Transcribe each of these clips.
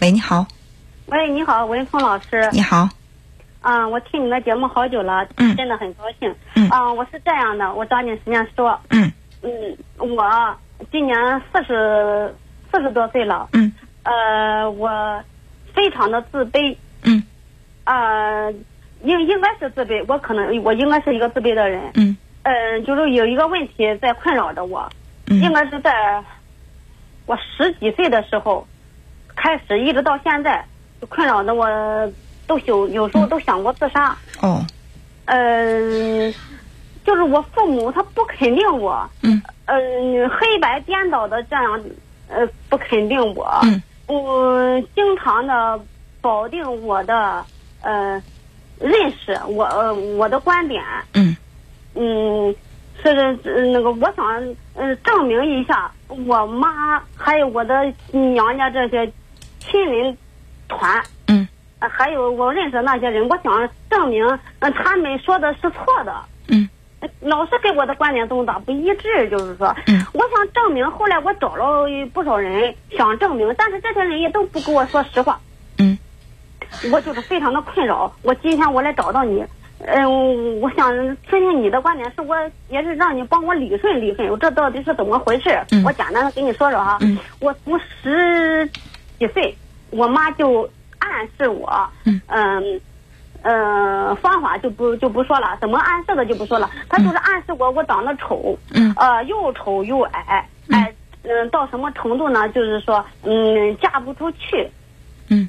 喂，你好。喂，你好，文峰老师。你好。啊，我听你的节目好久了，嗯真的很高兴。嗯啊，我是这样的，我抓紧时间说。嗯嗯，我今年四十四十多岁了。嗯呃，我非常的自卑。嗯呃，应应该是自卑，我可能我应该是一个自卑的人。嗯嗯，就是有一个问题在困扰着我，嗯应该是在我十几岁的时候开始，一直到现在，就困扰的我，都有有时候都想过自杀。哦。嗯、就是我父母他不肯定我，嗯。嗯、黑白颠倒的这样，呃，不肯定我，嗯。我经常的否定我的呃认识，我呃我的观点，嗯。嗯，是呃那个，我想呃证明一下，我妈还有我的娘家这些亲人团，嗯呃还有我认识的那些人，我想证明，呃他们说的是错的。嗯呃老是给我的观点总打不一致，就是说，嗯我想证明。后来我找了不少人想证明，但是这些人也都不跟我说实话。嗯我就是非常的困扰。我今天我来找到你，嗯、我想听听你的观点，是我也是让你帮我理顺理顺，我这到底是怎么回事？嗯我简单的给你说说哈。嗯我从十几岁，我妈就暗示我，嗯嗯呃，方法就不就不说了，怎么暗示的就不说了。她就是暗示我我长得丑，嗯呃，又丑又矮，哎，嗯、到什么程度呢？就是说，嗯，嫁不出去。嗯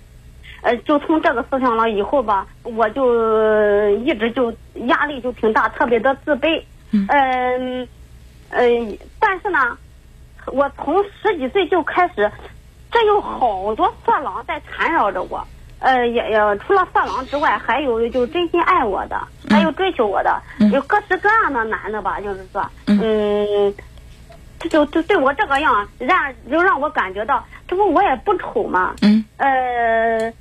呃，就从这个思想了以后吧，我就呃一直就压力就挺大，特别的自卑。嗯嗯呃，但是呢，我从十几岁就开始，这有好多色狼在缠绕着我。呃，也也除了色狼之外，还有就真心爱我的，还有追求我的，嗯有各式各样的男的吧，就是说，嗯嗯，这就就对我这个样，让就让我感觉到，这不我也不丑嘛，嗯呃，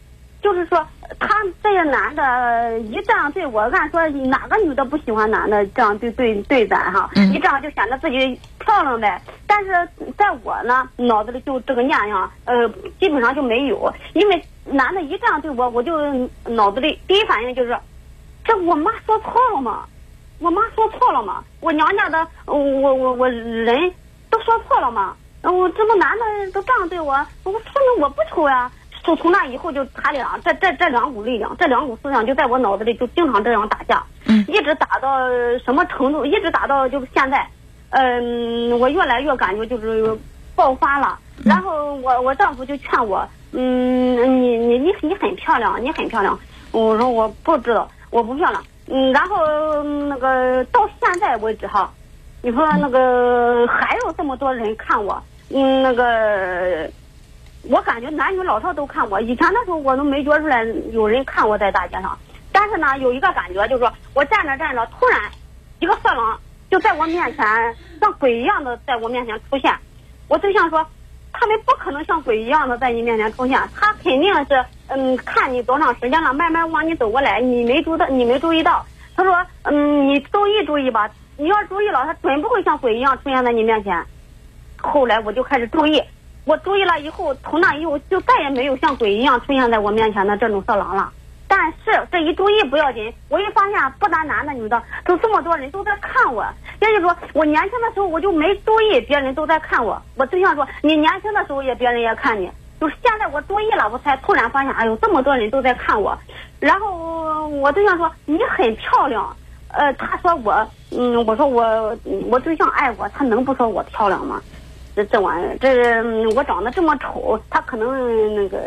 就是说，他这些男的一这样对我，按说哪个女的不喜欢男的这样对对对咱哈？嗯一这样就显得自己漂亮呗。但是在我呢，脑子里就这个念想，呃，基本上就没有，因为男的一这样对我，我就脑子里第一反应就是，这我妈说错了吗？我妈说错了吗？我娘家的，呃我我我人都说错了吗？呃我这么男的都这样对我，我说明我不丑呀。就从那以后就他俩这这这两股力量，这两股思想就在我脑子里就经常这样打架，嗯一直打到什么程度？一直打到就是现在，嗯，我越来越感觉就是爆发了。然后我我丈夫就劝我，嗯，你你你你很漂亮，你很漂亮。我说我不知道，我不漂亮。嗯，然后嗯那个到现在为止哈，你说那个还有这么多人看我，嗯，那个我感觉男女老少都看我。以前的时候我都没觉出来有人看我在大街上，但是呢，有一个感觉就是说我站着站着，突然一个色狼就在我面前像鬼一样的在我面前出现。我对象说，他们不可能像鬼一样的在你面前出现，他肯定是嗯看你多长时间了，慢慢往你走过来，你没注到，你没注意到。他说嗯，你注意注意吧，你要注意了，他准不会像鬼一样出现在你面前。后来我就开始注意，我注意了以后，从那以后就再也没有像鬼一样出现在我面前的这种色狼了。但是这一注意不要紧，我一发现不单男的女的，都这么多人都在看我。也就是说，我年轻的时候我就没注意，别人都在看我。我对象说，你年轻的时候也别人也看你，就是现在我注意了，我才突然发现，哎呦，这么多人都在看我。然后我对象说你很漂亮，呃，他说我，嗯，我说我我对象爱我，他能不说我漂亮吗？这这玩意儿，这嗯我长得这么丑，他可能那个，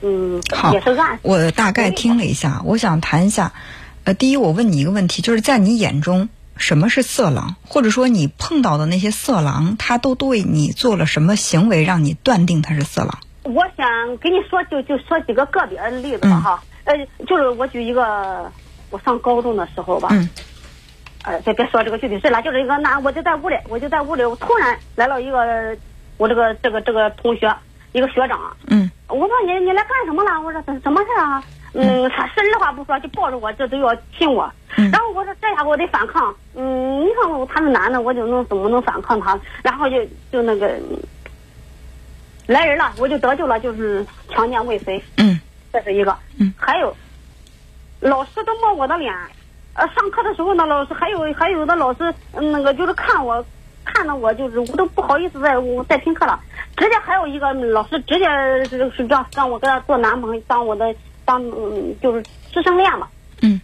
嗯，好也是暗。我大概听了一下，我想谈一下。呃，第一，我问你一个问题，就是在你眼中，什么是色狼？或者说你碰到的那些色狼，他都对你做了什么行为，让你断定他是色狼？我想给你说，就就说几个个别的例子吧，嗯哈。呃，就是我举一个，我上高中的时候吧，嗯呃，别别说这个具体事了，就是一个男，我就在屋里，我就在屋里，我突然来了一个我这个这个这个同学，一个学长，嗯我说你你来干什么了？我说什什么事啊？嗯，他是二话不说就抱着我，这都要亲我。嗯然后我说这下我得反抗。嗯，你看我他是男的，我就能怎么能反抗他？然后就就那个，来人了，我就得救了，就是强奸未遂，嗯这是一个。嗯还有，老师都摸我的脸，呃，上课的时候呢，老师还有还有的老师，嗯那个就是看我，看的我就是我都不好意思再我再听课了。直接还有一个老师直接是是让让我给他做男朋友，当我的当嗯就是师生恋嘛。嗯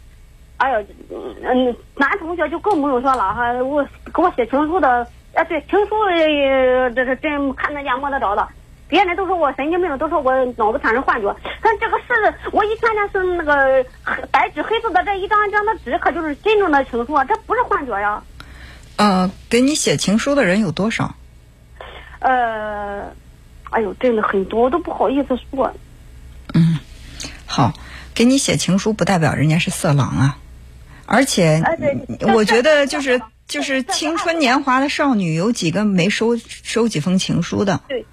哎呦，嗯嗯，男同学就更不用说了哈，我给我写情书的，哎，对，情书呃这是真看得见摸得着的。别人都说我神经病，都说我脑子产生幻觉。但这个是我一看见是那个黑白纸黑字的这一张一张的纸，可就是真正的情书啊，这不是幻觉呀。呃，给你写情书的人有多少？呃，哎呦，真的很多，我都不好意思说。嗯，好，给你写情书不代表人家是色狼啊，而且哎我觉得就是就是青春年华的少女，有几个没收收几封情书的？对，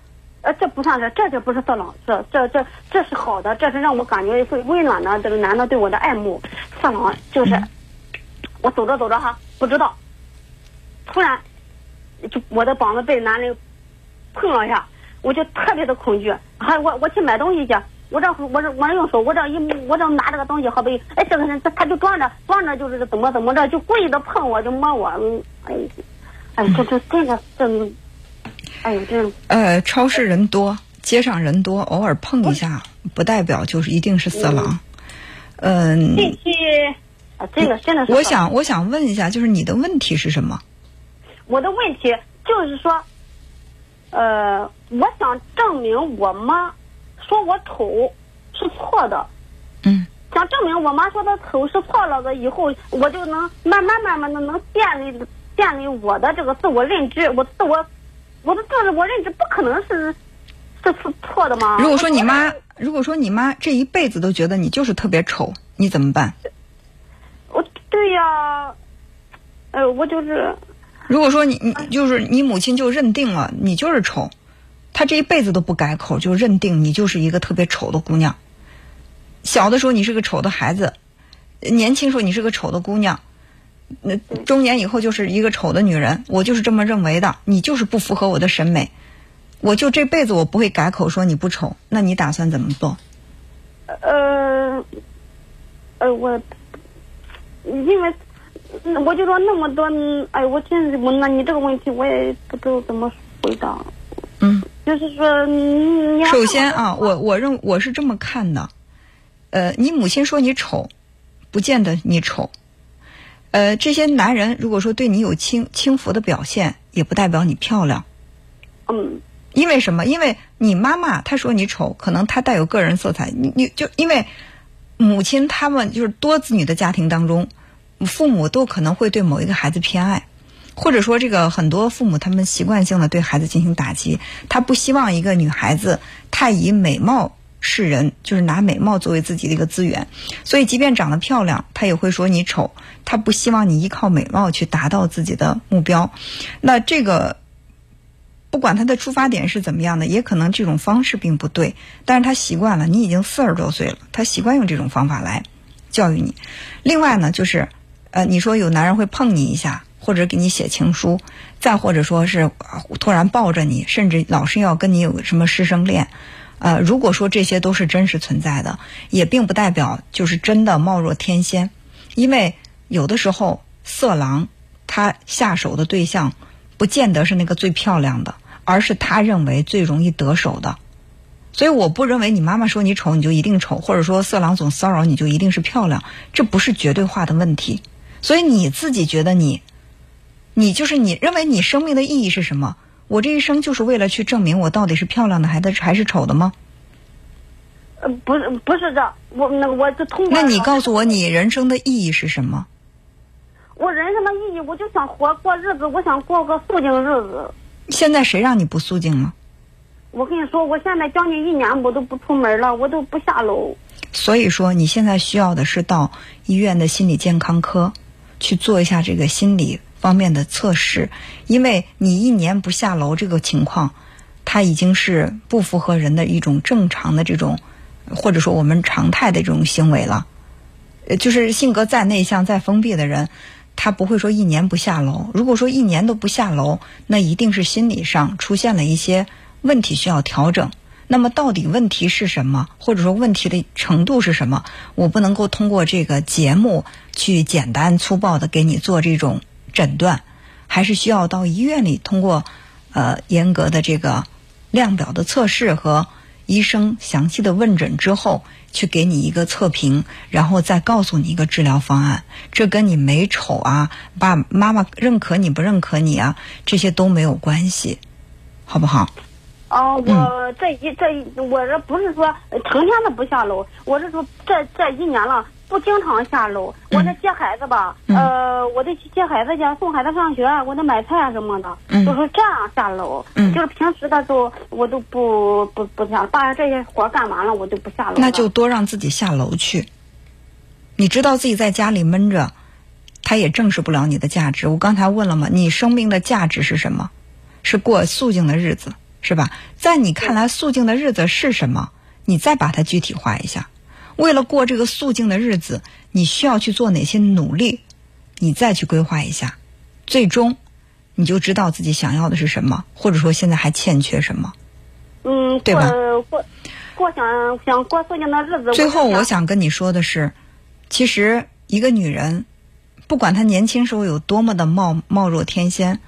呃，这不算是，这就不是色狼，这这这这是好的，这是让我感觉会温暖的这个男的对我的爱慕。色狼就是、我走着走着哈，不知道，突然就我的膀子被男人碰了一下，我就特别的恐惧。还我我去买东西去，我这我这我这用手我这一我这拿这个东西，好比哎这个人他他就装着装着就是怎么怎么着，就故意的碰我，就摸我，嗯哎哎这这这个真。哎这样呃，超市人多，街上人多，偶尔碰一下，不代表就是一定是色狼。嗯，这期啊，这个真的是。我想，我想问一下，就是你的问题是什么？我的问题就是说，呃，我想证明我妈说我丑是错的，嗯想证明我妈说的丑是错了的，以后我就能慢慢慢慢的能建立建立我的这个自我认知，我自我我的自我认知不可能是是错错的吗？如果说你妈，如果说你妈这一辈子都觉得你就是特别丑，你怎么办？我对呀，呃，我就是如果说你你就是你母亲就认定了你就是丑，她这一辈子都不改口，就认定你就是一个特别丑的姑娘。小的时候你是个丑的孩子，年轻时候你是个丑的姑娘，那中年以后就是一个丑的女人。我就是这么认为的，你就是不符合我的审美，我就这辈子我不会改口说你不丑。那你打算怎么做？呃，呃，我因为嗯我就说那么多，嗯哎，我现在我，那你这个问题我也不知道怎么回答。嗯，就是说，首先啊，我我认我是这么看的，呃，你母亲说你丑，不见得你丑。呃，这些男人如果说对你有轻轻浮的表现，也不代表你漂亮。嗯因为什么？因为你妈妈她说你丑，可能她带有个人色彩。你你就因为母亲他们就是多子女的家庭当中，父母都可能会对某一个孩子偏爱，或者说这个很多父母他们习惯性的对孩子进行打击，他不希望一个女孩子太以美貌是人，就是拿美貌作为自己的一个资源，所以即便长得漂亮，他也会说你丑，他不希望你依靠美貌去达到自己的目标。那这个。不管他的出发点是怎么样的，也可能这种方式并不对，但是他习惯了。你已经四十多岁了，他习惯用这种方法来教育你。另外呢，就是，呃，你说有男人会碰你一下，或者给你写情书，再或者说是突然抱着你，甚至老是要跟你有什么师生恋，呃，如果说这些都是真实存在的，也并不代表就是真的貌若天仙，因为有的时候色狼他下手的对象不见得是那个最漂亮的。而是他认为最容易得手的，所以我不认为你妈妈说你丑你就一定丑，或者说色狼总骚扰你就一定是漂亮，这不是绝对化的问题。所以你自己觉得你，你就是你认为你生命的意义是什么？我这一生就是为了去证明我到底是漂亮的还是还是丑的吗？呃，不是不是这，我那我就通过。那你告诉我你人生的意义是什么？我人生的意义，我就想活过日子，我想过个素净日子。现在谁让你不素净了？我跟你说，我现在将近一年我都不出门了，我都不下楼。所以说，你现在需要的是到医院的心理健康科去做一下这个心理方面的测试，因为你一年不下楼这个情况，它已经是不符合人的一种正常的这种，或者说我们常态的这种行为了。呃，就是性格再内向、再封闭的人。他不会说一年不下楼。如果说一年都不下楼，那一定是心理上出现了一些问题需要调整。那么到底问题是什么，或者说问题的程度是什么？我不能够通过这个节目去简单粗暴的给你做这种诊断，还是需要到医院里通过呃严格的这个量表的测试和医生详细的问诊之后，去给你一个测评，然后再告诉你一个治疗方案。这跟你美丑啊，爸妈妈认可你不认可你啊，这些都没有关系，好不好？哦，我这一这一，我这不是说成天的不下楼，我是说这这一年了不经常下楼。我这接孩子吧，呃，我得去接孩子去，送孩子上学，我得买菜啊什么的，就是这样下楼。就是平时的时候，我都不不不下，把这些活干完了，我就不下楼。那就多让自己下楼去。你知道自己在家里闷着，他也证实不了你的价值。我刚才问了吗？你生命的价值是什么？是过素净的日子。是吧？在你看来，素净的日子是什么？你再把它具体化一下。为了过这个肃静的日子，你需要去做哪些努力？你再去规划一下，最终你就知道自己想要的是什么，或者说现在还欠缺什么。嗯，对吧？过过想想过肃静的日子。最后，我想跟你说的是，其实一个女人，不管她年轻时候有多么的貌貌若天仙。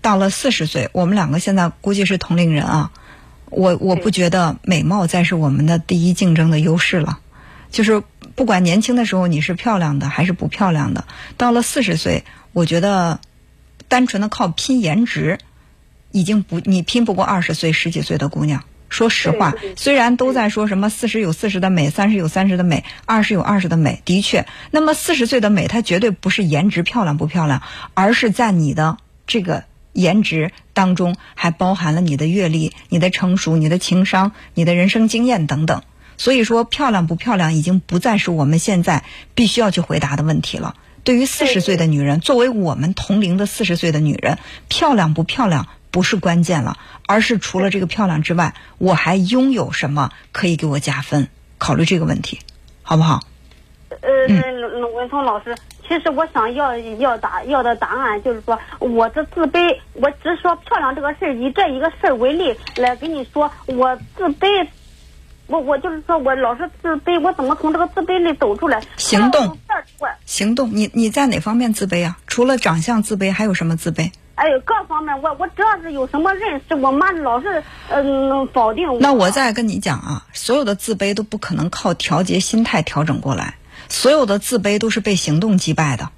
到了四十岁，我们两个现在估计是同龄人啊。我我不觉得美貌再是我们的第一竞争的优势了。就是不管年轻的时候你是漂亮的还是不漂亮的，到了四十岁，我觉得单纯的靠拼颜值，已经不你拼不过二十岁十几岁的姑娘。说实话，虽然都在说什么四十有四十的美，三十有三十的美，二十有二十的美，的确，那么四十岁的美，它绝对不是颜值漂亮不漂亮，而是在你的这个。颜值当中还包含了你的阅历、你的成熟、你的情商、你的人生经验等等。所以说，漂亮不漂亮已经不再是我们现在必须要去回答的问题了。对于四十岁的女人，作为我们同龄的四十岁的女人，漂亮不漂亮不是关键了，而是除了这个漂亮之外，我还拥有什么可以给我加分？考虑这个问题，好不好？呃，文聪老师。其实我想要要答要的答案就是说，我这自卑，我只说漂亮这个事儿，以这一个事儿为例来跟你说，我自卑，我我就是说我老是自卑，我怎么从这个自卑里走出来？行动，行动，你你在哪方面自卑啊？除了长相自卑，还有什么自卑？哎，各方面，我我只要是有什么认识，我妈老是嗯否定我。那我再跟你讲啊，所有的自卑都不可能靠调节心态调整过来。所有的自卑都是被行动击败的。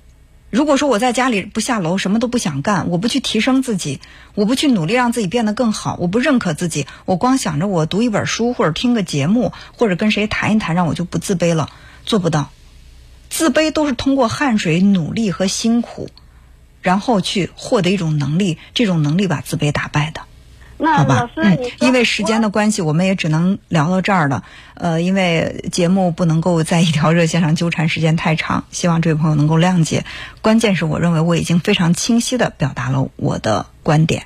如果说我在家里不下楼，什么都不想干，我不去提升自己，我不去努力让自己变得更好，我不认可自己，我光想着我读一本书或者听个节目或者跟谁谈一谈，让我就不自卑了，做不到。自卑都是通过汗水、努力和辛苦，然后去获得一种能力，这种能力把自卑打败的。好吧，嗯，因为时间的关系，我们也只能聊到这儿了。呃，因为节目不能够在一条热线上纠缠时间太长，希望这位朋友能够谅解。关键是我认为我已经非常清晰的表达了我的观点。